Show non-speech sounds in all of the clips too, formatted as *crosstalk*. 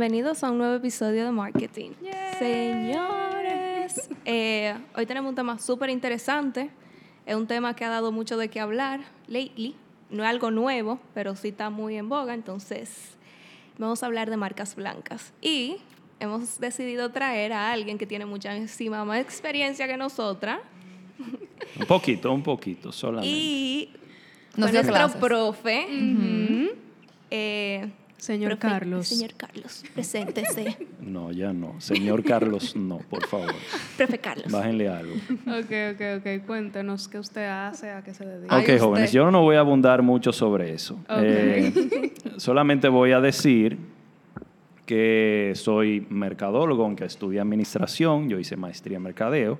Bienvenidos a un nuevo episodio de Marketing. Señores, *laughs* eh, hoy tenemos un tema súper interesante. Es un tema que ha dado mucho de qué hablar lately. No es algo nuevo, pero sí está muy en boga. Entonces, vamos a hablar de marcas blancas. Y hemos decidido traer a alguien que tiene muchísima más experiencia que nosotras. Un poquito, un poquito, solamente. Y Nos nuestro clases. profe. eh, Señor profe- Carlos. Señor Carlos, preséntese. *laughs* No, ya no. Señor Carlos, no, por favor. *laughs* profe Carlos. Bájenle algo. Ok, ok, ok. Cuéntenos qué usted hace, a qué se dedica. Ok, jóvenes, yo no voy a abundar mucho sobre eso. Ok. Eh, *laughs* solamente voy a decir que soy mercadólogo, aunque estudié administración, yo hice maestría en mercadeo.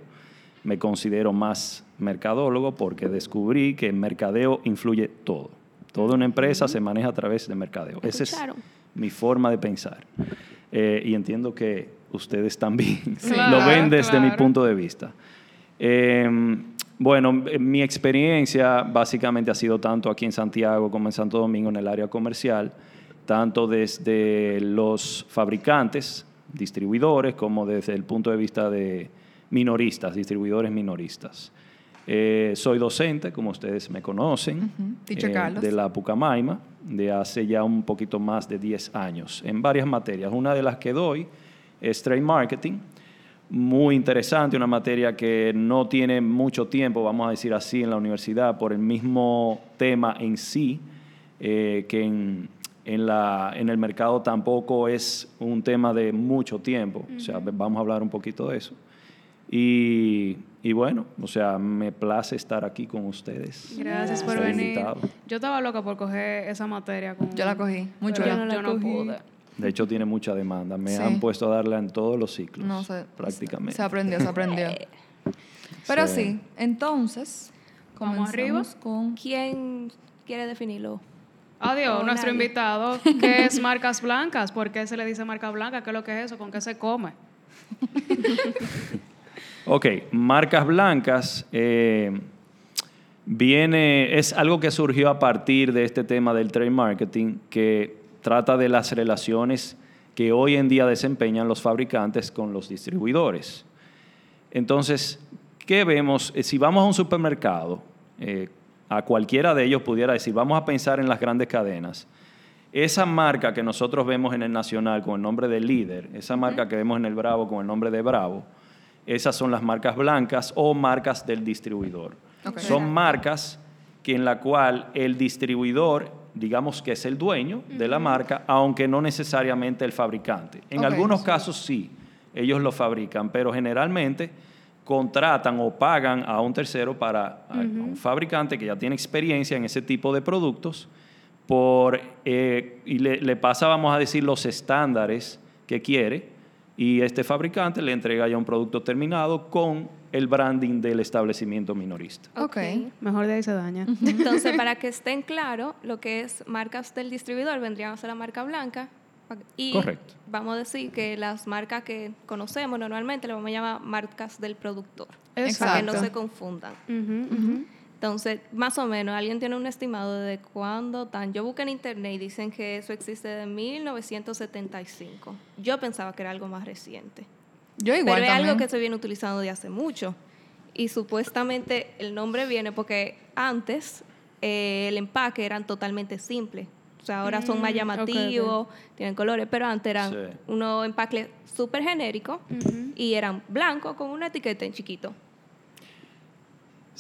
Me considero más mercadólogo porque descubrí que en mercadeo influye todo. Toda una empresa se maneja a través de mercadeo. Esa es mi forma de pensar. Eh, y entiendo que ustedes también *laughs* Claro, lo ven desde mi claro. punto de vista. Eh, bueno, mi experiencia básicamente ha sido tanto aquí en Santiago como en Santo Domingo en el área comercial, tanto desde los fabricantes, distribuidores, como desde el punto de vista de minoristas, distribuidores minoristas. Eh, soy docente, como ustedes me conocen. Teacher eh, Carlos. de la Pucamaima, de hace ya un poquito más de 10 años, en varias materias. Una de las que doy es Trade Marketing, muy interesante, una materia que no tiene mucho tiempo, vamos a decir así, en la universidad por el mismo tema en sí, eh, que en, en la, en el mercado tampoco es un tema de mucho tiempo. O sea, vamos a hablar un poquito de eso. Y, y bueno, o sea, me place estar aquí con ustedes. Gracias por venir. invitado. Yo estaba loca por coger esa materia. Con, Yo la cogí, chula. Yo no la yo no cogí. pude. De hecho, tiene mucha demanda. Me Sí. han puesto a darla en todos los ciclos. No, se, prácticamente. Se aprendió, se aprendió. *laughs* Pero Sí. sí, entonces, Vamos comenzamos arriba. con... ¿Quién quiere definirlo? Adiós, O nuestro nadie. invitado. ¿Qué es *laughs* marcas blancas? ¿Por qué se le dice marca blanca? ¿Qué es lo que es eso? ¿Con qué se come? *laughs* Ok, marcas blancas eh, viene, es algo que surgió a partir de este tema del trade marketing que trata de las relaciones que hoy en día desempeñan los fabricantes con los distribuidores. Entonces, ¿qué vemos? Eh, Si vamos a un supermercado, eh, a cualquiera de ellos pudiera decir, vamos a pensar en las grandes cadenas. Esa marca que nosotros vemos en el Nacional con el nombre de líder, esa marca que vemos en el Bravo con el nombre de Bravo, esas son las marcas blancas o marcas del distribuidor. Son marcas que en la cual el distribuidor, digamos que es el dueño de la marca, aunque no necesariamente el fabricante. En algunos casos sí, ellos lo fabrican, pero generalmente contratan o pagan a un tercero para a un fabricante que ya tiene experiencia en ese tipo de productos por eh, y le, le pasa, vamos a decir, los estándares que quiere y este fabricante le entrega ya un producto terminado con el branding del establecimiento minorista. Ok. Mejor de ahí se daña. *laughs* Entonces, para que estén claros, lo que es marcas del distribuidor vendrían a ser la marca blanca. Y Correcto. vamos a decir que las marcas que conocemos normalmente le vamos a llamar marcas del productor. Para que Exacto. no se confundan. Entonces, más o menos, alguien tiene un estimado de cuándo tan. Yo busqué en internet y dicen que eso existe de 1975. Yo pensaba que era algo más reciente. Yo igual Pero es también. algo que se viene utilizando de hace mucho. Y supuestamente el nombre viene porque antes eh, el empaque eran totalmente simples. O sea, ahora son más Mm, llamativos, tienen colores, pero antes eran Sí. unos empaques súper genéricos y eran blancos con una etiqueta en chiquito.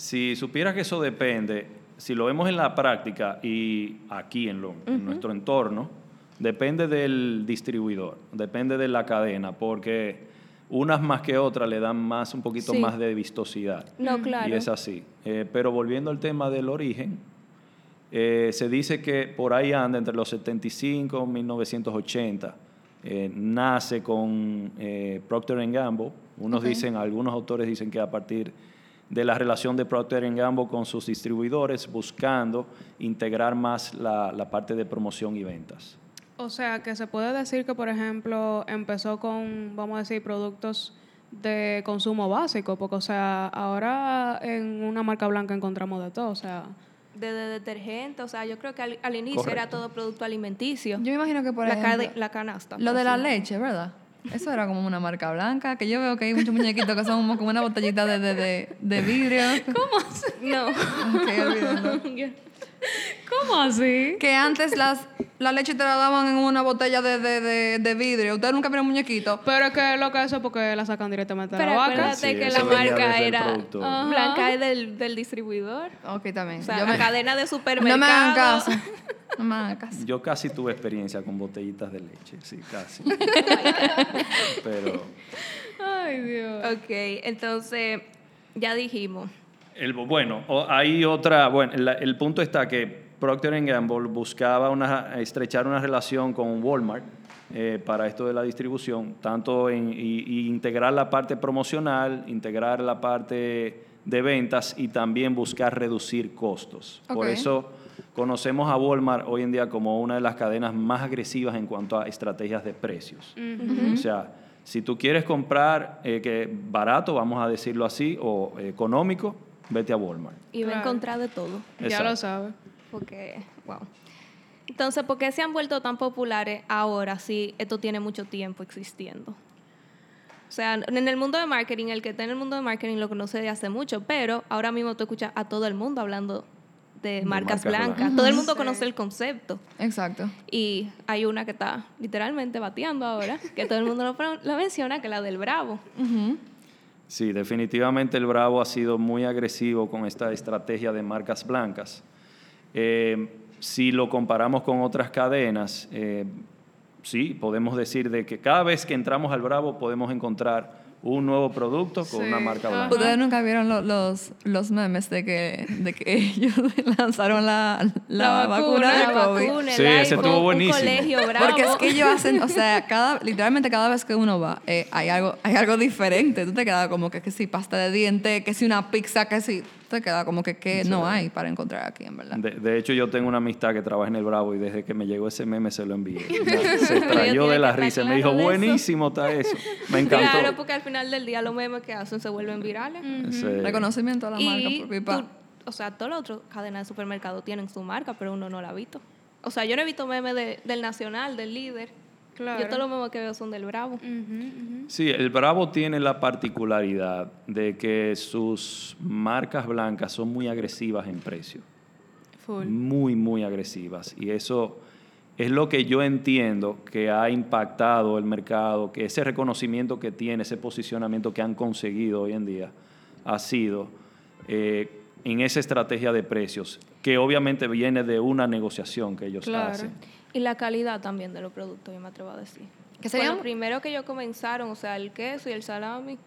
Si supieras que eso depende, si lo vemos en la práctica y aquí en, lo- en nuestro entorno, depende del distribuidor, depende de la cadena, porque unas más que otras le dan más, un poquito Sí. más de vistosidad. No, claro. Y es así. Eh, pero volviendo al tema del origen, eh, se dice que por ahí anda entre los 75 y 1980. Eh, nace con Procter Gamble. Unos dicen, algunos autores dicen que a partir de la relación de Procter Gamble con sus distribuidores, buscando integrar más la, la parte de promoción y ventas. O sea, que se puede decir que, por ejemplo, empezó con, vamos a decir, productos de consumo básico, porque, o sea, ahora en una marca blanca encontramos de todo, o sea, de, de detergente, o sea, yo creo que al, al inicio era todo producto alimenticio. Yo me imagino que por la, ejemplo, la canasta. lo de la leche, ¿verdad? Eso era como una marca blanca, que yo veo que hay muchos muñequitos que son como- una botellita de, de, de, de vidrio. ¿Cómo? *laughs* No. Ok, olvídenlo. *laughs* ¿Cómo así? Que antes las, la leche te la daban en una botella de, de, de, de vidrio. Ustedes nunca vieron muñequitos. Pero es que lo que eso es porque la sacan directamente de Pero la vaca. acuérdate Sí, que eso la venía marca desde el era productor. Ajá. blanca es del, del distribuidor. Ok, también. O sea, Yo la me- cadena de no supermercados. me hagan caso. No me hagan caso. Yo casi tuve experiencia con botellitas de leche, sí, casi. *laughs* Pero Ay, Dios. Ok, entonces ya dijimos. el, bueno, o- hay otra, bueno, la- el punto está que Procter Gamble buscaba una, estrechar una relación con Walmart eh, para esto de la distribución, tanto en y- y integrar la parte promocional, integrar la parte de ventas y también buscar reducir costos. Por eso conocemos a Walmart hoy en día como una de las cadenas más agresivas en cuanto a estrategias de precios. O sea, si tú quieres comprar eh, que barato, vamos a decirlo así, o económico, vete a Walmart. Y va a encontrar de todo. Ya lo sabes. Porque, wow. Entonces, ¿por qué se han vuelto tan populares ahora si esto tiene mucho tiempo existiendo? O sea, en el mundo de marketing, el que está en el mundo de marketing lo conoce de hace mucho, pero ahora mismo tú escuchas a todo el mundo hablando de, marcas marcas blancas. blancas. Todo el mundo conoce el concepto. Exacto. Y hay una que está literalmente bateando ahora, que todo el mundo lo, menciona, que es la del Bravo. Sí, definitivamente el Bravo ha sido muy agresivo con esta estrategia de marcas blancas. Eh, si lo comparamos con otras cadenas, eh, sí, podemos decir de que cada vez que entramos al Bravo podemos encontrar un nuevo producto con Sí, una marca blanca. Ustedes nunca vieron lo- los, los memes de que, de que *laughs* ellos lanzaron la, la, La vacuna, vacuna, de La COVID. vacuna, el Sí, ese estuvo un buenísimo. colegio *laughs* bravo. Porque es que ellos hacen, o sea, *laughs* cada, literalmente cada vez que uno va, eh, hay, algo, hay algo diferente. Tú te quedas como que, que si pasta de diente, que si una pizza, que si... Te queda como que, que no hay para encontrar aquí, en verdad. De, de hecho, yo tengo una amistad que trabaja en el Bravo y desde que me llegó ese meme se lo envié. *laughs* Se extrayó de la risa. Me claro dijo, de eso. buenísimo está eso. *laughs* Me encantó. Claro, porque al final del día los memes que hacen se vuelven virales. Reconocimiento a la marca Y por pipa. tú- o sea, todas las otras cadenas de supermercado tienen su marca, pero uno no la ha visto. O sea, yo no he visto memes de- del Nacional, del líder. Claro. Yo todos los memes que veo son del Bravo. Sí, el Bravo tiene la particularidad de que sus marcas blancas son muy agresivas en precio. Full. Muy, muy agresivas. Y eso es lo que yo entiendo que ha impactado el mercado, que ese reconocimiento que tiene, ese posicionamiento que han conseguido hoy en día, ha sido eh, en esa estrategia de precios, que obviamente viene de una negociación que ellos Claro. hacen. Y la calidad también de los productos, yo me atrevo a decir. Que sería lo primero que ellos comenzaron, o sea, el queso y el salami,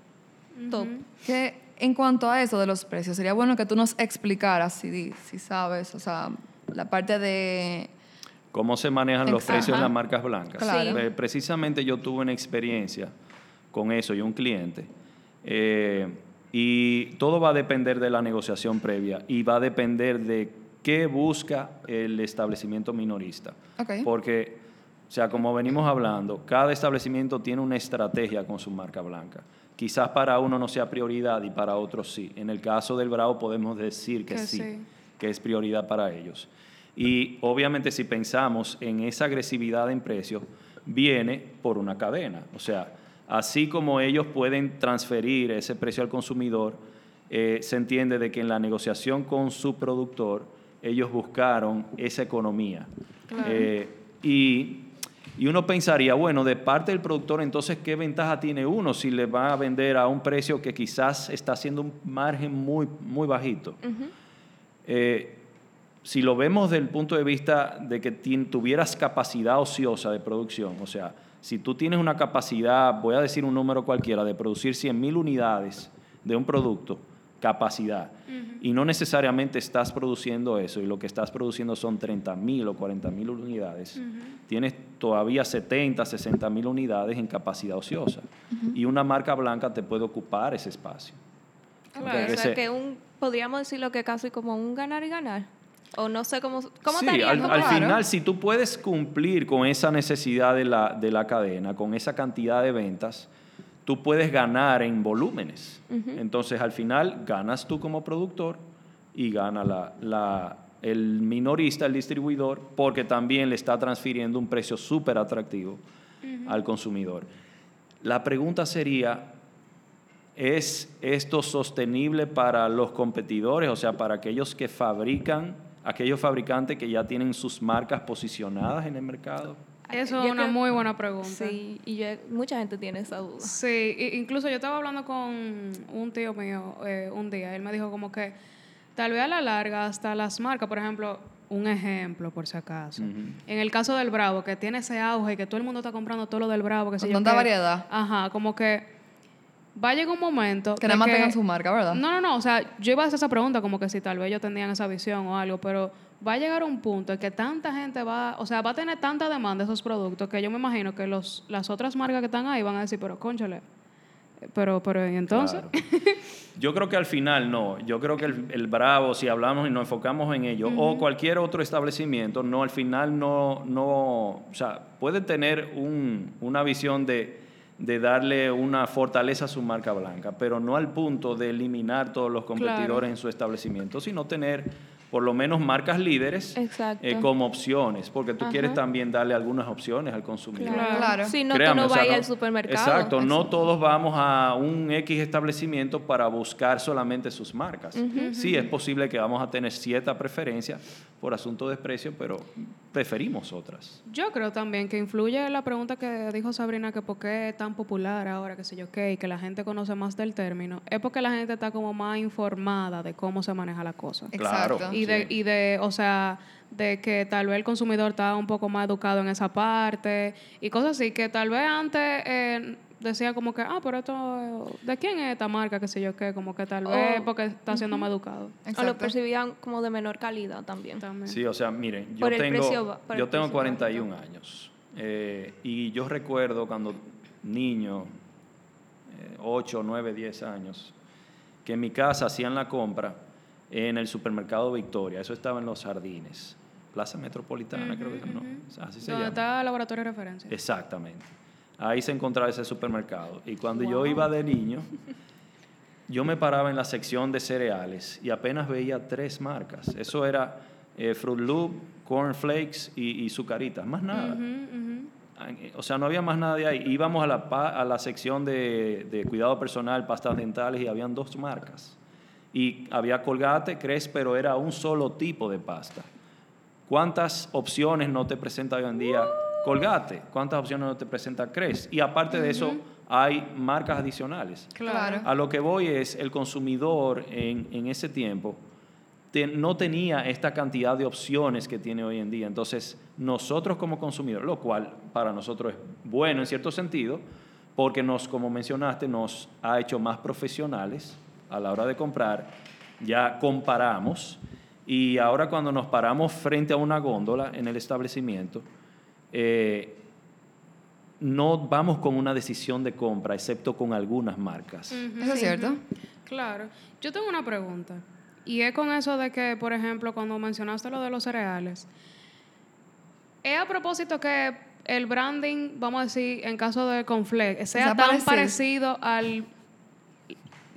top. Que en cuanto a eso de los precios, sería bueno que tú nos explicaras, si, si sabes, o sea, la parte de... ¿Cómo se manejan los precios en las marcas blancas? Claro. Eh, precisamente yo tuve una experiencia con eso y un cliente. eh, y todo va a depender de la negociación previa y va a depender de qué busca el establecimiento minorista. Porque, o sea, como venimos hablando, cada establecimiento tiene una estrategia con su marca blanca. Quizás para uno no sea prioridad y para otros sí. En el caso del Bravo podemos decir que, Que sí, sí. que es prioridad para ellos. Y obviamente si pensamos en esa agresividad en precios, viene por una cadena. O sea, así como ellos pueden transferir ese precio al consumidor, eh, se entiende de que en la negociación con su productor, ellos buscaron esa economía. Eh, y, y uno pensaría, bueno, de parte del productor, entonces, ¿qué ventaja tiene uno si le va a vender a un precio que quizás está haciendo un margen muy, muy bajito? Eh, si lo vemos desde el punto de vista de que tuvieras capacidad ociosa de producción, o sea, si tú tienes una capacidad, voy a decir un número cualquiera, de producir 100 mil unidades de un producto, capacidad, y no necesariamente estás produciendo eso, y lo que estás produciendo son 30 mil o 40 mil unidades, tienes todavía 70, 60 mil unidades en capacidad ociosa, y una marca blanca te puede ocupar ese espacio. Ok, Porque o sea, ese- que un, podríamos decirlo que casi como un ganar y ganar. O no sé cómo, cómo sí, estaría. al, ¿Cómo- al Claro. final, si tú puedes cumplir con esa necesidad de la, de la cadena, con esa cantidad de ventas, tú puedes ganar en volúmenes. Entonces, al final, ganas tú como productor y gana la, la- el minorista, el distribuidor, porque también le está transfiriendo un precio súper atractivo al consumidor. La pregunta sería, ¿es esto sostenible para los competidores, o sea, para aquellos que fabrican, aquellos fabricantes que ya tienen sus marcas posicionadas en el mercado? Eso es una muy buena pregunta. Sí, y mucha gente tiene esa duda. Sí, incluso yo estaba hablando con un tío mío eh, un día, él me dijo como que tal vez a la larga hasta las marcas, por ejemplo, un ejemplo por si acaso. En el caso del Bravo, que tiene ese auge y que todo el mundo está comprando todo lo del Bravo, que se Con tanta variedad. Ajá, como que va a llegar un momento. Que nada más tengan su marca, ¿verdad? No, no, no. O sea, yo iba a hacer esa pregunta como que si tal vez ellos tendrían esa visión o algo, pero va a llegar un punto en que tanta gente va, o sea, va a tener tanta demanda de esos productos que yo me imagino que los, las otras marcas que están ahí van a decir, pero conchale, pero, pero ¿y entonces? Yo creo que al final no. Yo creo que el, Bravo, si hablamos y nos enfocamos en ello, o cualquier otro establecimiento, no, al final no, no, o sea, puede tener un, una visión de, de, darle una fortaleza a su marca blanca, pero no al punto de eliminar todos los competidores en su establecimiento, sino tener por lo menos marcas líderes eh, como opciones, porque tú quieres también darle algunas opciones al consumidor. Claro. Si no, tú no vayas al supermercado. Exacto, no todos vamos a un X establecimiento para buscar solamente sus marcas. Sí, es posible que vamos a tener cierta preferencia por asunto de precio, pero preferimos otras. Yo creo también que influye la pregunta que dijo Sabrina, que por qué es tan popular ahora, que sé yo qué, y que la gente conoce más del término, es porque la gente está como más informada de cómo se maneja la cosa. Claro y de, y de, o sea, de que tal vez el consumidor está un poco más educado en esa parte y cosas así, que tal vez antes eh, decía como que, ah, pero esto, ¿de quién es esta marca? Que sé yo qué, como que tal vez porque está siendo más educado. O lo percibían como de menor calidad también. Sí, o sea, miren, yo tengo, yo tengo 41 años eh, y yo recuerdo cuando niño, 8, 9, 10 años, que en mi casa hacían la compra en el supermercado Victoria. Eso estaba en Los Jardines. Plaza Metropolitana, creo que no. Así se Donde está el laboratorio de referencia. Exactamente. Ahí se encontraba ese supermercado. Y cuando yo iba de niño, yo me paraba en la sección de cereales y apenas veía tres marcas. Eso era eh, Fruit Loop, Corn Flakes y, y Zucaritas. Más nada. O sea, no había más nada de ahí. Íbamos a la, a la sección de, de cuidado personal, pastas dentales y habían dos marcas y había colgate, crees, pero era un solo tipo de pasta. ¿Cuántas opciones no te presenta hoy en día colgate? ¿Cuántas opciones no te presenta crees? Y aparte de eso, hay marcas adicionales. Claro. A lo que voy es, el consumidor en, en ese tiempo no tenía esta cantidad de opciones que tiene hoy en día. Entonces, nosotros como consumidores, lo cual para nosotros es bueno en cierto sentido, porque nos, como mencionaste, nos ha hecho más profesionales, a la hora de comprar, ya comparamos y ahora cuando nos paramos frente a una góndola en el establecimiento, eh, no vamos con una decisión de compra, excepto con algunas marcas. ¿Eso es cierto? Claro. Yo tengo una pregunta. Y es con eso de que, por ejemplo, cuando mencionaste lo de los cereales, es a propósito que el branding, vamos a decir, en caso de Conflex, sea tan parecido al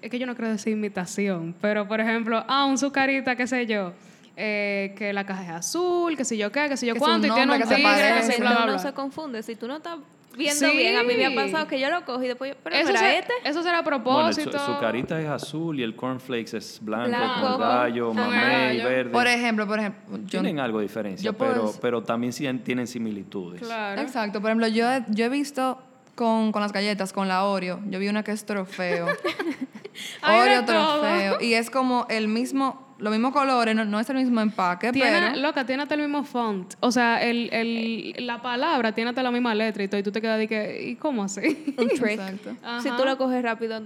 es que yo no creo decir imitación, pero por ejemplo, ah, un sucarita, qué sé yo, eh, que la caja es azul, que sé yo qué, que sé yo cuánto, y tiene un tigre, que se no se confunde. Si tú no estás viendo bien, a mí me ha pasado que yo lo cojo y después, pero eso será este. Eso será a propósito. Bueno, su, carita es azul y el cornflakes es blanco, con gallo, mamey, verde. Por ejemplo, por ejemplo. Tienen algo de diferencia, pero, pero también tienen similitudes. Claro. Exacto. Por ejemplo, yo, yo he visto con, con las galletas, con la Oreo. Yo vi una que es trofeo. *laughs* Oreo trofeo. Y es como el mismo, los mismos colores, no, es el mismo empaque, tiene, pero... Loca, tiene hasta el mismo font. O sea, el, el, la palabra tiene hasta la misma letra y todo. Y tú te quedas de que, ¿y cómo así? Un trick. Si tú lo coges rápido,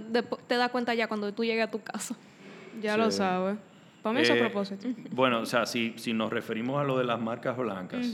te das cuenta ya cuando tú llegues a tu casa. Ya lo sabes. Para mí es a eh, propósito. Bueno, o sea, si, si nos referimos a lo de las marcas blancas,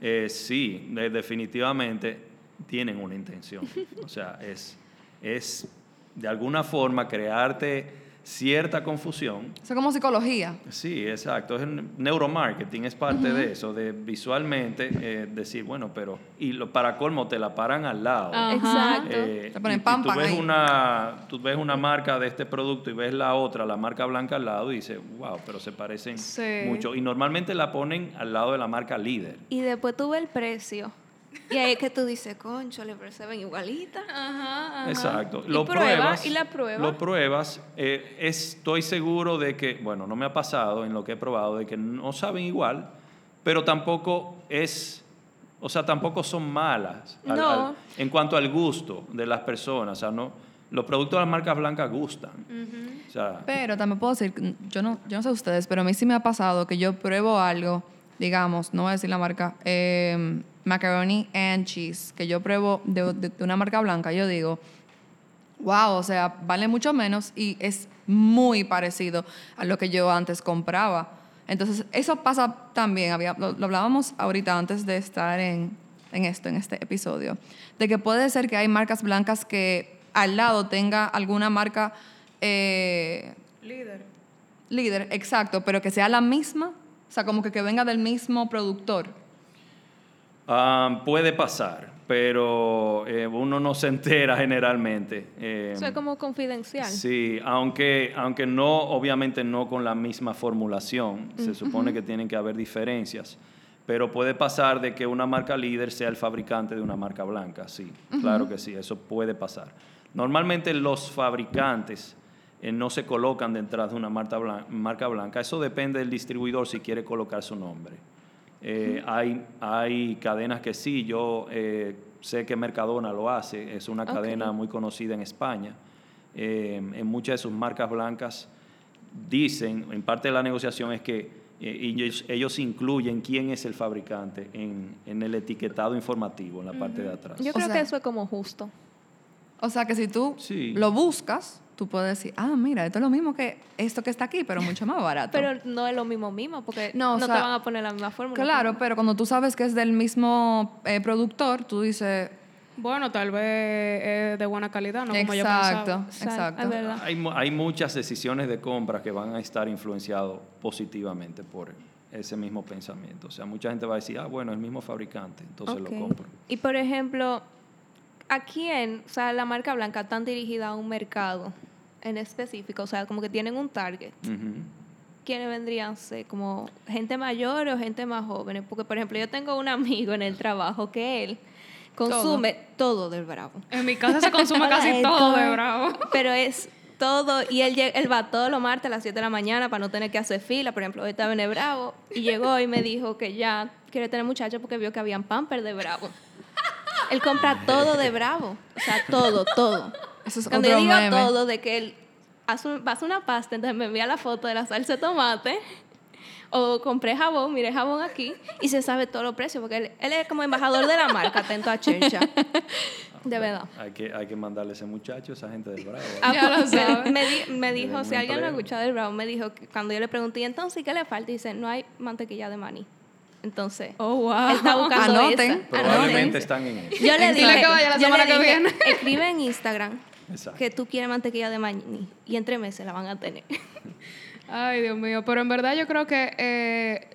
eh, sí, definitivamente tienen una intención. O sea, es, es de alguna forma crearte cierta confusión. Eso es como psicología. Sí, exacto. Es neuromarketing, es parte de eso, de visualmente eh, decir, bueno, pero, y lo, para colmo te la paran al lado. Exacto. Eh, Te ponen y- y pam, tú, ves ahí. una, tú ves una marca de este producto y ves la otra, la marca blanca al lado y dices, wow, pero se parecen Sí. mucho. Y normalmente la ponen al lado de la marca líder. Y después tú ves el precio. *laughs* Y ahí es que tú dices, concho, le pero se ven igualitas. Ajá, ajá. Exacto. ¿Y Lo prueba? pruebas. ¿Y la prueba? Lo pruebas. eh, estoy seguro de que, bueno, no me ha pasado en lo que he probado, de que no saben igual, pero tampoco es, o sea, tampoco son malas al- No. al- en cuanto al gusto de las personas. O sea, no, los productos de las marcas blancas gustan. O sea, Pero también puedo decir, yo no, yo no sé ustedes, pero a mí sí me ha pasado que yo pruebo algo, digamos, no voy a decir la marca, eh, macaroni and cheese, que yo pruebo de, de- de una marca blanca, yo digo, wow, o sea, vale mucho menos y es muy parecido a lo que yo antes compraba. Entonces, eso pasa también, había, lo, lo hablábamos ahorita antes de estar en, en esto, en este episodio, de que puede ser que hay marcas blancas que al lado tenga alguna marca eh, Líder. líder, exacto, pero que sea la misma, o sea, como que, que venga del mismo productor. ah, puede pasar, pero eh, uno no se entera *laughs* generalmente. Eh, Eso es como confidencial. Sí, aunque, aunque no, obviamente no con la misma formulación, se supone que tienen que haber diferencias, pero puede pasar de que una marca líder sea el fabricante de una marca blanca, sí, claro que sí, eso puede pasar. Normalmente los fabricantes eh, no se colocan detrás de una marca blanca, marca blanca, eso depende del distribuidor si quiere colocar su nombre. Eh, hay, hay cadenas que sí, yo eh, sé que Mercadona lo hace, es una cadena muy conocida en España. Eh, en muchas de sus marcas blancas dicen, en parte de la negociación es que eh, ellos, ellos incluyen quién es el fabricante en, en el etiquetado informativo, en la parte de atrás. Yo O creo sea- que eso es como justo. O sea, que si tú Sí. lo buscas, tú puedes decir, ah, mira, esto es lo mismo que esto que está aquí, pero mucho más barato. Pero no es lo mismo mismo, porque No, no, o te van a poner la misma fórmula. Claro, pero cuando tú sabes que es del mismo eh, productor, tú dices, Bueno, tal vez es de buena calidad, ¿no? Como yo exacto, pensaba. Exacto. Hay, hay muchas decisiones de compra que van a estar influenciados positivamente por ese mismo pensamiento. O sea, mucha gente va a decir, ah, bueno, el mismo fabricante, entonces lo compro. Y por ejemplo, ¿a quién, o sea, la marca blanca tan dirigida a un mercado en específico? O sea, como que tienen un target. Ujú. ¿Quiénes vendrían a ser? ¿Como gente mayor o gente más jóvenes? Porque, por ejemplo, yo tengo un amigo en el trabajo que él consume todo, del Bravo. En mi casa se consume *laughs* casi todo de Héctor. bravo. Pero es todo, y él, llega- él va todos los martes a las 7 de la mañana para no tener que hacer fila. Por ejemplo, hoy estaba en el Bravo y llegó y me dijo que ya quiere tener muchachos porque vio que habían pamper de Bravo. Él compra todo de Bravo. O sea, todo, todo. Eso es Cuando otro yo digo meme. todo, de que él hace, hace una pasta, entonces me envía la foto de la salsa de tomate. O compré jabón, mire jabón aquí, y se sabe todos los precios, porque él, él es como embajador de la marca, atento a Chercha. *laughs* De verdad. Hay que, hay que mandarle a ese muchacho, esa gente del Bravo. Ah, Ya lo pues, me- sabe. Me, di- me dijo, si alguien lo empleo. escucha del Brown, me dijo que cuando yo le pregunté, "¿Y entonces qué le falta? Dice, no hay mantequilla de maní. Entonces, Oh, wow. él está buscando Anoten. esa. Probablemente Anoten. están en eso. Yo le dije, que vaya la yo le semana que dije, viene. escribe en Instagram Exacto. que tú quieres mantequilla de maní y en tres meses la van a tener. *laughs* Ay, Dios mío. Pero en verdad yo creo que eh,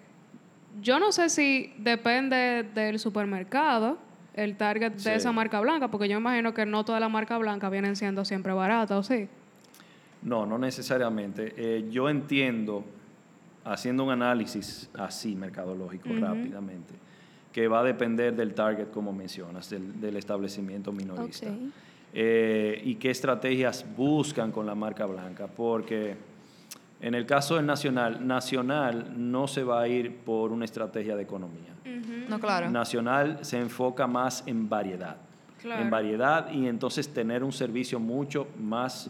yo no sé si depende del supermercado el target Sí. de esa marca blanca, porque yo imagino que no todas las marcas blancas vienen siendo siempre baratas, ¿o sí? No, no necesariamente. Eh, yo entiendo, haciendo un análisis así mercadológico rápidamente, que va a depender del target, como mencionas, del, del establecimiento minorista. Eh, y qué estrategias buscan con la marca blanca, porque en el caso del Nacional, Nacional no se va a ir por una estrategia de economía. No, claro. Nacional se enfoca más en variedad. Claro. En variedad y entonces tener un servicio mucho más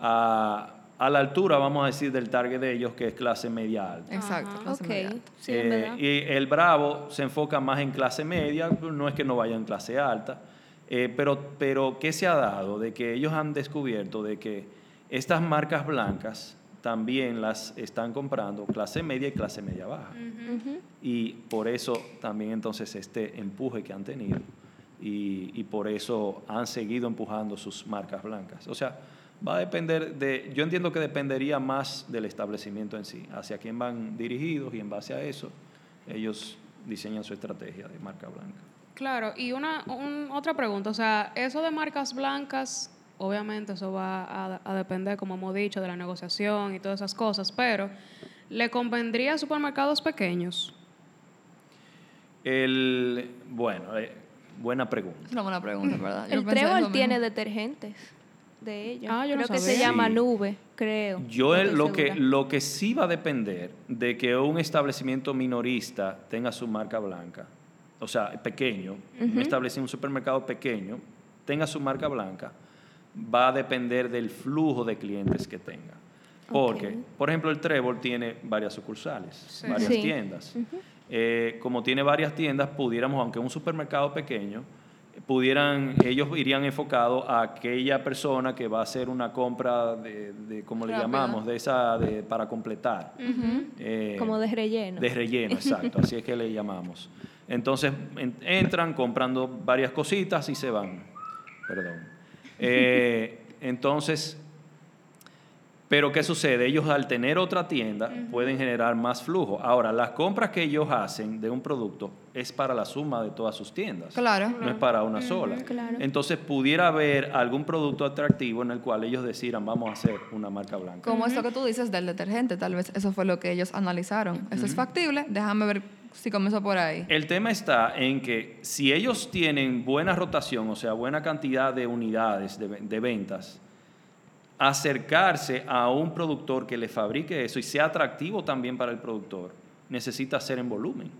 a, a la altura, vamos a decir, del target de ellos, que es clase media alta. Exacto. Clase media. sí, Eh, y el Bravo se enfoca más en clase media, no es que no vaya en clase alta, eh, pero, pero ¿qué se ha dado? De que ellos han descubierto de que estas marcas blancas también las están comprando clase media y clase media baja. Y por eso también entonces este empuje que han tenido y, y por eso han seguido empujando sus marcas blancas. O sea, Va a depender de, yo entiendo que dependería más del establecimiento en sí, hacia quién van dirigidos y en base a eso ellos diseñan su estrategia de marca blanca. Claro, y una un- otra pregunta, o sea, eso de marcas blancas, obviamente eso va a, a depender, como hemos dicho, de la negociación y todas esas cosas, pero ¿le convendría a supermercados pequeños? El, bueno, eh, buena pregunta. Es una buena pregunta, ¿verdad? Yo El Trébol tiene detergentes de ellos. Ah, yo no creo que se llama. Nube, creo. Yo no lo que, lo que sí va a depender de que un establecimiento minorista tenga su marca blanca, o sea, pequeño, un establecimiento, un supermercado pequeño, tenga su marca blanca, va a depender del flujo de clientes que tenga. Porque, por ejemplo, el Trébol tiene varias sucursales, Sí. varias Sí. tiendas. Eh, como tiene varias tiendas, pudiéramos, aunque un supermercado pequeño, pudieran, ellos irían enfocados a aquella persona que va a hacer una compra de, de ¿cómo le Rápida. llamamos? De esa, de, para completar. Eh, Como de relleno. de relleno, exacto, así es que le llamamos. Entonces en- entran comprando varias cositas y se van. Perdón. Eh, entonces, pero ¿qué sucede? Ellos al tener otra tienda pueden generar más flujo. Ahora, las compras que ellos hacen de un producto es para la suma de todas sus tiendas. Claro. No es para una sola. claro. Entonces pudiera haber algún producto atractivo en el cual ellos decidan vamos a hacer una marca blanca. Como esto que tú dices del detergente, tal vez eso fue lo que ellos analizaron. Eso es factible, déjame ver si comenzó por ahí. El tema está en que si ellos tienen buena rotación, o sea, buena cantidad de unidades de, de ventas, acercarse a un productor que le fabrique eso y sea atractivo también para el productor, necesita ser en volumen.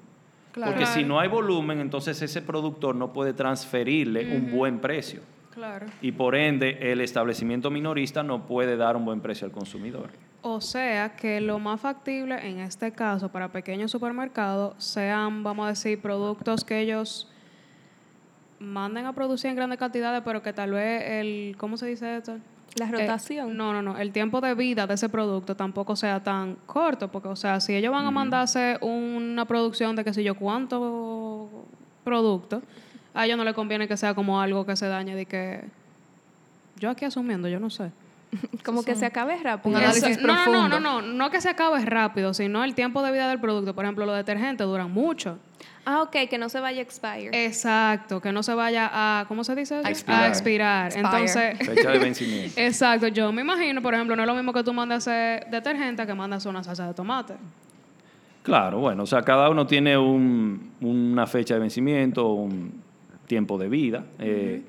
Claro. Porque si no hay volumen, entonces ese productor no puede transferirle un buen precio. Claro. Y por ende, el establecimiento minorista no puede dar un buen precio al consumidor. O sea que lo más factible en este caso para pequeños supermercados sean, vamos a decir, productos que ellos manden a producir en grandes cantidades, pero que tal vez el, ¿cómo se dice esto? La Eh, rotación. no, no, no. El tiempo de vida de ese producto tampoco sea tan corto, porque, o sea, si ellos van a mandarse una producción de qué sé yo cuánto producto, a ellos no les conviene que sea como algo que se dañe de que. Yo aquí asumiendo, yo no sé. *laughs* Como que se acabe rápido. Un análisis Eso- no, no, profundo. no, no, no, no que se acabe rápido, sino el tiempo de vida del producto. Por ejemplo, los detergentes duran mucho. Ah, ok, que no se vaya a expire. Exacto, que no se vaya a, ¿cómo se dice? A expirar. A expirar. Expire. Entonces, *laughs* Fecha de *laughs* vencimiento. exacto, yo me imagino, por ejemplo, no es lo mismo que tú mandas ese detergente que mandas una salsa de tomate. Claro, bueno, o sea, cada uno tiene un- una fecha de vencimiento, un tiempo de vida. Eh,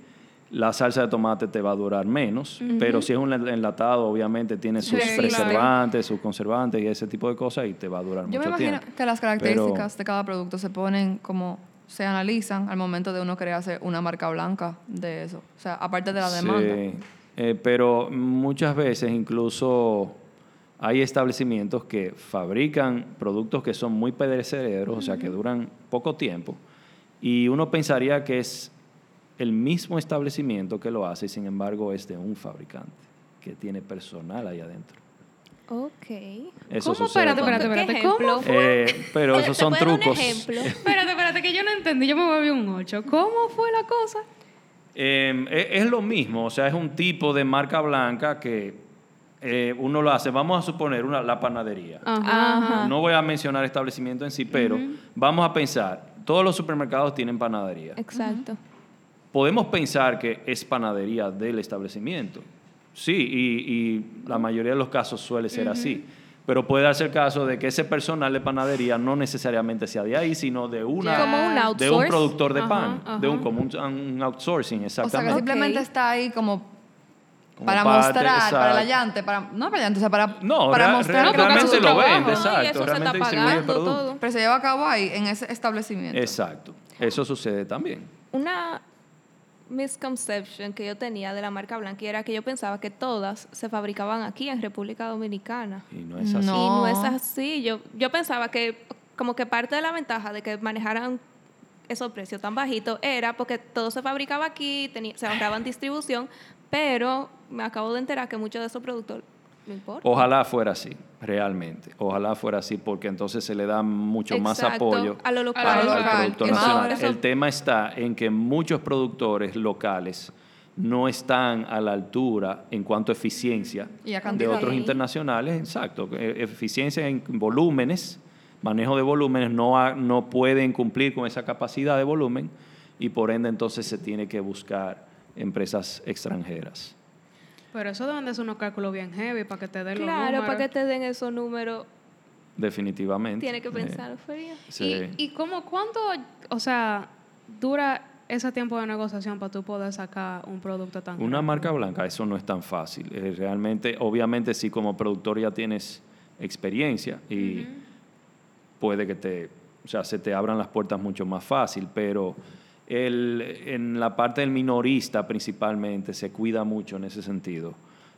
la salsa de tomate te va a durar menos, pero si es un enlatado, obviamente tiene sus Sí, preservantes, sus conservantes y ese tipo de cosas y te va a durar Yo me mucho imagino tiempo. que las Pero- características de cada producto se ponen como se analizan al momento de uno crearse una marca blanca de eso. O sea, aparte de la demanda. Sí, eh, pero muchas veces incluso hay establecimientos que fabrican productos que son muy perecederos, o sea, que duran poco tiempo, y uno pensaría que es el mismo establecimiento que lo hace, y sin embargo es de un fabricante que tiene personal ahí adentro. Ok. Eso ¿Cómo? sucede Espérate, espérate, ¿Qué espérate. ¿Cómo? ejemplo? Eh, pero esos ¿Te son trucos. Un ejemplo? *laughs* Espérate, espérate, que yo no entendí, yo me volví un 8. ¿Cómo fue la cosa? Eh, es, es lo mismo, o sea, es un tipo de marca blanca que eh, uno lo hace. Vamos a suponer una, la panadería. Ajá. Ajá. No voy a mencionar establecimiento en sí, pero vamos a pensar, todos los supermercados tienen panadería. Exacto. Podemos pensar que es panadería del establecimiento. Sí, y, y la mayoría de los casos suele ser así. Pero puede darse el caso de que ese personal de panadería no necesariamente sea de ahí, sino de una Como un de un productor de Ajá, pan, de un, como un, un outsourcing, O sea, que exactamente. simplemente está ahí como, Como para parte, mostrar, para la llante, para, no para la llante, o sea, para, No, para mostrar rea- que realmente lo vende, exacto. eso se está realmente distribuye el pagando producto. todo. Pero se lleva a cabo ahí, en ese establecimiento. Exacto. Eso sucede también. Una misconception que yo tenía de la marca blanca era que yo pensaba que todas se fabricaban aquí en República Dominicana. Y no es así. No. Y no es así. Yo, yo pensaba que como que parte de la ventaja de que manejaran esos precios tan bajitos era porque todo se fabricaba aquí, tenía- se ahorraban distribución, pero me acabo de enterar que muchos de esos productos. Ojalá fuera así, realmente. Ojalá fuera así, porque entonces se le da mucho más apoyo a lo local. A lo al local. productor nacional. eso- El tema está en que muchos productores locales no están a la altura en cuanto a eficiencia de otros internacionales, exacto. E- Eficiencia en volúmenes, manejo de volúmenes, no, ha- no pueden cumplir con esa capacidad de volumen y por ende entonces se tiene que buscar empresas extranjeras. Pero eso deben de ser unos cálculos bien heavy para que te den los Claro, números. para que te den esos números, Definitivamente. tiene que Eh, pensar frío. sí. ¿Y, y cómo, cuánto, o sea, dura ese tiempo de negociación para tú poder sacar un producto tan Una grande? marca blanca, eso no es tan fácil. Eh, realmente, obviamente, si como productor ya tienes experiencia y puede que te, o sea, se te abran las puertas mucho más fácil, pero el, en la parte del minorista principalmente se cuida mucho en ese sentido.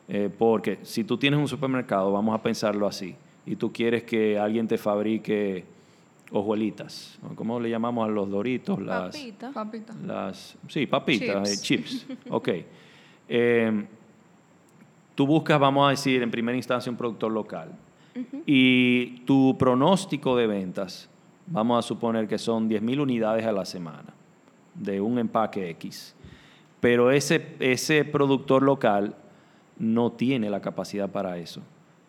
Eh, porque si tú tienes un supermercado, vamos a pensarlo así, y tú quieres que alguien te fabrique hojuelitas. ¿cómo le llamamos a los doritos? Las, Papita. Papita. las, sí, papitas, Chips. chips. chips. Ok. Eh, tú buscas, vamos a decir, en primera instancia un productor local. Y tu pronóstico de ventas, vamos a suponer que son 10.000 unidades a la semana de un empaque X. Pero ese, ese productor local no tiene la capacidad para eso.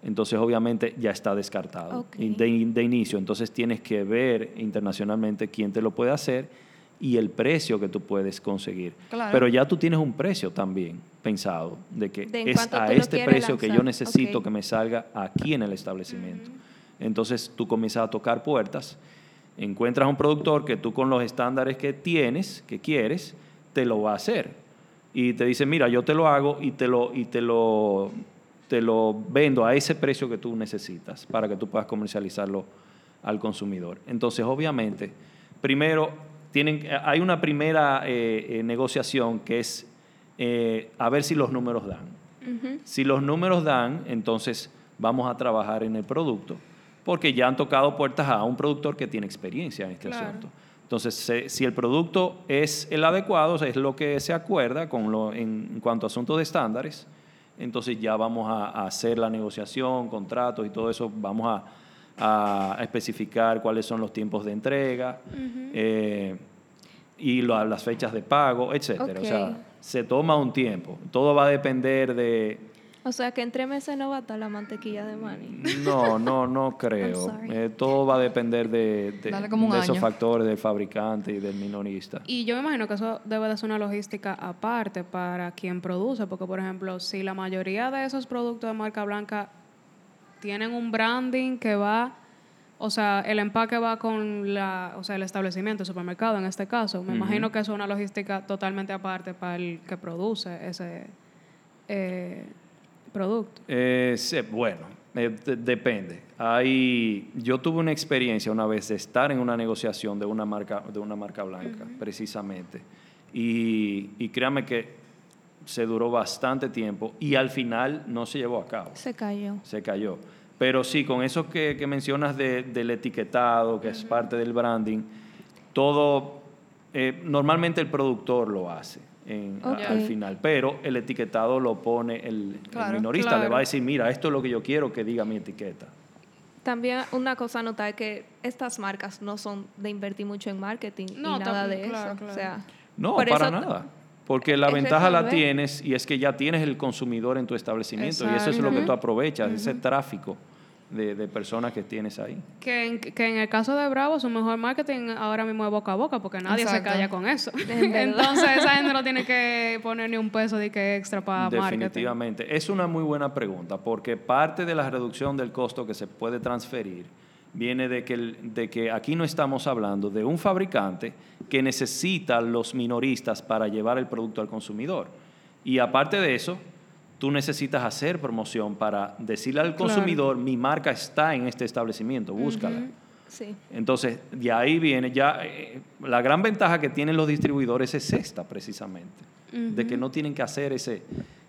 Entonces, obviamente, ya está descartado de, de inicio. Entonces, tienes que ver internacionalmente quién te lo puede hacer y el precio que tú puedes conseguir. Claro. Pero ya tú tienes un precio también pensado de que De es a este precio que yo necesito que me salga aquí en el establecimiento. Entonces tú comienzas a tocar puertas, encuentras un productor que tú con los estándares que tienes, que quieres, te lo va a hacer. Y te dice, mira, yo te lo hago y te lo, y te lo, te lo vendo a ese precio que tú necesitas para que tú puedas comercializarlo al consumidor. Entonces, obviamente, primero, tienen, hay una primera eh, eh, negociación que es eh, a ver si los números dan. Si los números dan, entonces vamos a trabajar en el producto, porque ya han tocado puertas a un productor que tiene experiencia en este Claro. asunto. Entonces, si el producto es el adecuado, es lo que se acuerda con lo, en, cuanto a asuntos de estándares, entonces ya vamos a, a hacer la negociación, contratos y todo eso, vamos a, a especificar cuáles son los tiempos de entrega eh, y lo- las fechas de pago, etcétera. O sea, se toma un tiempo. Todo va a depender de... O sea que en tres meses no va a estar la mantequilla de maní. No, no, no *laughs* creo. Eh, todo va a depender de, de- esos factores del fabricante y del minorista. Y yo me imagino que eso debe de ser una logística aparte para quien produce, porque por ejemplo, si la mayoría de esos productos de marca blanca tienen un branding que va, o sea, el empaque va con la, o sea, el establecimiento, el supermercado en este caso, me imagino que eso es una logística totalmente aparte para el que produce ese eh, producto. Eh, bueno, eh, de- depende. Hay, yo tuve una experiencia una vez de estar en una negociación de una marca, de una marca blanca, precisamente. Y, y créame que se duró bastante tiempo y al final no se llevó a cabo. Se cayó. se cayó. Pero sí, con eso que, que mencionas de- del etiquetado, que es parte del branding, todo, eh, normalmente el productor lo hace en- a- al final, pero el etiquetado lo pone el, el Claro, minorista, le va a decir, mira, esto es lo que yo quiero que diga mi etiqueta. También una cosa a notar es que estas marcas no son de invertir mucho en marketing No, y nada de claro, eso. claro. O sea, No, para eso- nada. Porque la ventaja la tienes y es que ya tienes el consumidor en tu establecimiento y eso es lo que tú aprovechas, ese tráfico de, de personas que tienes ahí. Que en, que en el caso de Bravo, su mejor marketing ahora mismo es boca a boca, porque nadie Exacto. se calla con eso. *laughs* Entonces, esa gente no tiene que poner ni un peso de que extra para marketing. Definitivamente. Es una muy buena pregunta porque parte de la reducción del costo que se puede transferir viene de que, de que aquí no estamos hablando de un fabricante que necesita los minoristas para llevar el producto al consumidor. Y aparte de eso, tú necesitas hacer promoción para decirle al Claro. consumidor, mi marca está en este establecimiento, búscala. sí. Entonces, de ahí viene ya, eh, la gran ventaja que tienen los distribuidores es esta precisamente, de que no tienen que hacer ese,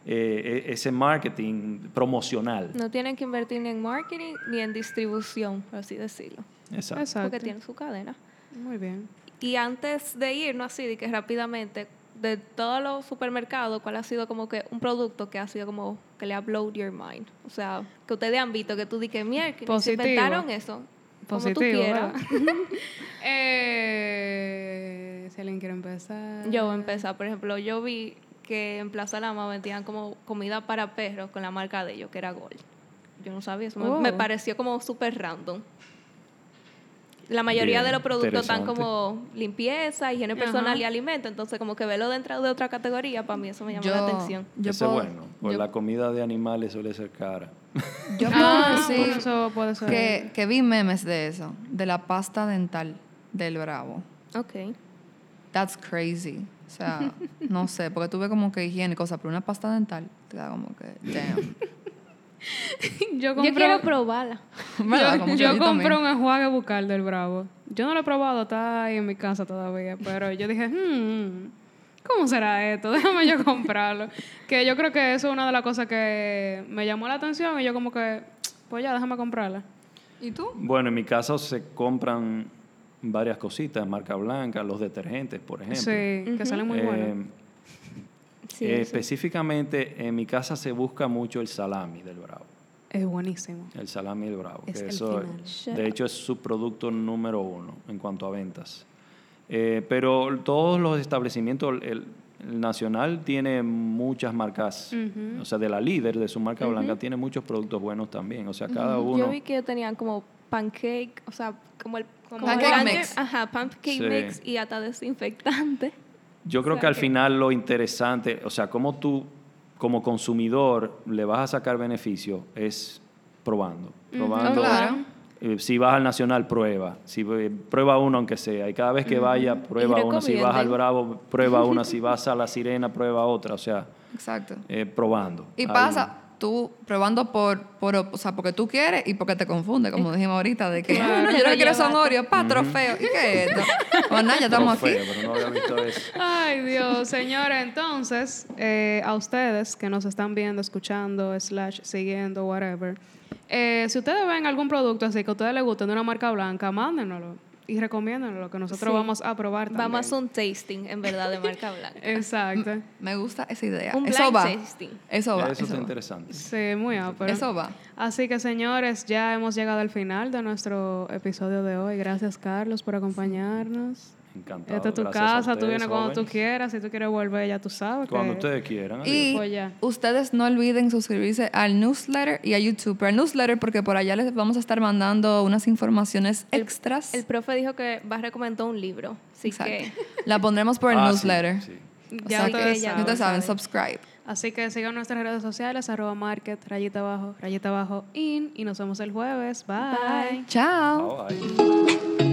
eh, e- ese marketing promocional. No tienen que invertir ni en marketing ni en distribución, por así decirlo. Exacto. Exacto. Porque tienen su cadena. Muy bien. Y antes de irnos así, de que rápidamente, de todos los supermercados, ¿cuál ha sido como que un producto que ha sido como que le ha blown your mind? O sea, que ustedes han visto que tú di que mierda, se Positivo. inventaron eso. Como tú quieras. *laughs* eh, si alguien quiere empezar. Yo voy a empezar, por ejemplo, yo vi que en Plaza Lama vendían como comida para perros con la marca de ellos, que era Gold. Yo no sabía eso. me- Oh. Me, pareció como súper random. La mayoría Bien, de los productos están como limpieza, higiene Ajá. personal y alimento. Entonces, como que verlo dentro de otra categoría, para mí eso me llamó la atención. yo Ese es bueno. Pues yo- la comida de animales suele ser cara. Yo Ah, decir eso puede ser. que, que vi memes de eso, de la pasta dental del Bravo. Ok. That's crazy. O sea, no sé, porque tuve como que higiene y cosas, pero una pasta dental te da como que, damn. *laughs* *laughs* yo quiero probarla. *laughs* Yo, compré un enjuague bucal del Bravo. Yo no lo he probado, está ahí en mi casa todavía, pero yo dije, hmm, ¿cómo será esto? *laughs* Déjame yo comprarlo. Que yo creo que eso es una de las cosas que me llamó la atención y yo como que, pues ya, déjame comprarla. ¿Y tú? Bueno, en mi casa se compran varias cositas, marca blanca, los detergentes, por ejemplo. Sí, que salen muy Eh, buenos. Sí, eh, específicamente en mi casa se busca mucho el salami del Bravo. Es buenísimo. El salami del Bravo. Es que el eso, final. De hecho, es su producto número uno en cuanto a ventas. Eh, pero todos los establecimientos, el, el Nacional tiene muchas marcas, o sea, de la líder de su marca blanca, tiene muchos productos buenos también. O sea, cada Yo uno. vi que ellos tenían como pancake, o sea, como el como Pancake el mix. Ajá, pancake Sí. mix y hasta desinfectante. Yo creo que al final lo interesante, o sea, como tú como consumidor le vas a sacar beneficio es probando. Probando. claro. Eh, si vas al Nacional, prueba. Si eh, prueba uno aunque sea. Y cada vez que vaya, prueba Y uno. Si vas al. Bravo, prueba una. Si *laughs* vas a la Sirena, prueba otra. O sea, Exacto. eh, probando. Y Ahí. pasa, tú probando por, por, o sea, porque tú quieres y porque te confunde, como dijimos ahorita, de que Claro, "Ah, yo lo que quiero son. Oreos, pa, trofeo. ¿Y qué es esto? *laughs* Nada, ya estamos aquí. Pero no había visto eso. Ay, Dios, señores, entonces, eh, a ustedes que nos están viendo, escuchando, slash, siguiendo, whatever, eh, si ustedes ven algún producto así que a ustedes les guste de una marca blanca, mándenoslo y recomiéndenlo, que nosotros Sí. vamos a probar también. Vamos a hacer un tasting, en verdad, de marca *laughs* blanca. Exacto. Me gusta esa idea. Un eso blind va. tasting. Eso va. Eso Eso, está va. interesante. Sí, muy ápero. Eso va. Así que, señores, ya hemos llegado al final de nuestro episodio de hoy. Gracias, Carlos, por acompañarnos. Encantado. Esta es tu Gracias casa, tú vienes cuando tú quieras. Si tú quieres volver, ya tú sabes. Cuando que- ustedes quieran. Y Pues ya. ustedes no olviden suscribirse al newsletter y a YouTube. Pero al newsletter porque por allá les vamos a estar mandando unas informaciones extras. El profe dijo que va a recomendar un libro, así Exacto. que La pondremos por el Ah, newsletter. sí. Ya sea ustedes que ya ya ustedes saben, saben. subscribe. Así que sigan nuestras redes sociales, arroba market, rayita abajo, rayita abajo, in, y nos vemos el jueves. Bye. Bye. Chao. Bye, bye.